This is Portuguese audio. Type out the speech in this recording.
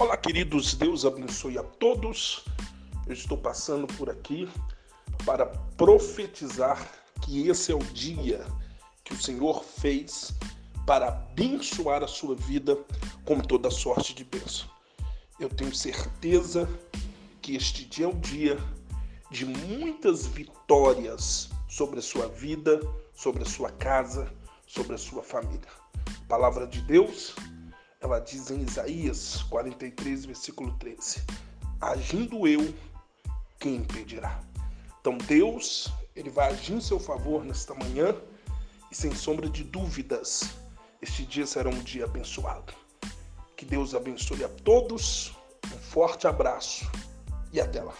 Olá, queridos, Deus abençoe a todos. Eu estou passando por aqui para profetizar que esse é o dia que o Senhor fez para abençoar a sua vida com toda sorte de bênção. Eu tenho certeza que este dia é o dia de muitas vitórias sobre a sua vida, sobre a sua casa, sobre a sua família. Palavra de Deus ela diz em Isaías 43, versículo 13: Agindo eu, quem impedirá? Então Deus, ele vai agir em seu favor nesta manhã e sem sombra de dúvidas, este dia será um dia abençoado. Que Deus abençoe a todos. Um forte abraço e até lá.